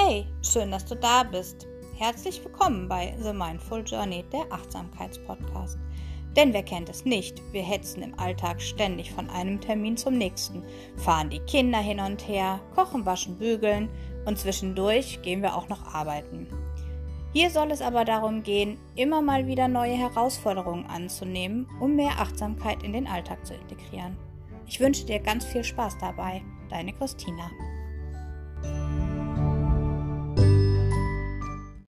Hey, schön, dass du da bist. Herzlich willkommen bei The Mindful Journey, der Achtsamkeitspodcast. Denn wer kennt es nicht? Wir hetzen im Alltag ständig von einem Termin zum nächsten, fahren die Kinder hin und her, kochen, waschen, bügeln und zwischendurch gehen wir auch noch arbeiten. Hier soll es aber darum gehen, immer mal wieder neue Herausforderungen anzunehmen, um mehr Achtsamkeit in den Alltag zu integrieren. Ich wünsche dir ganz viel Spaß dabei. Deine Christina.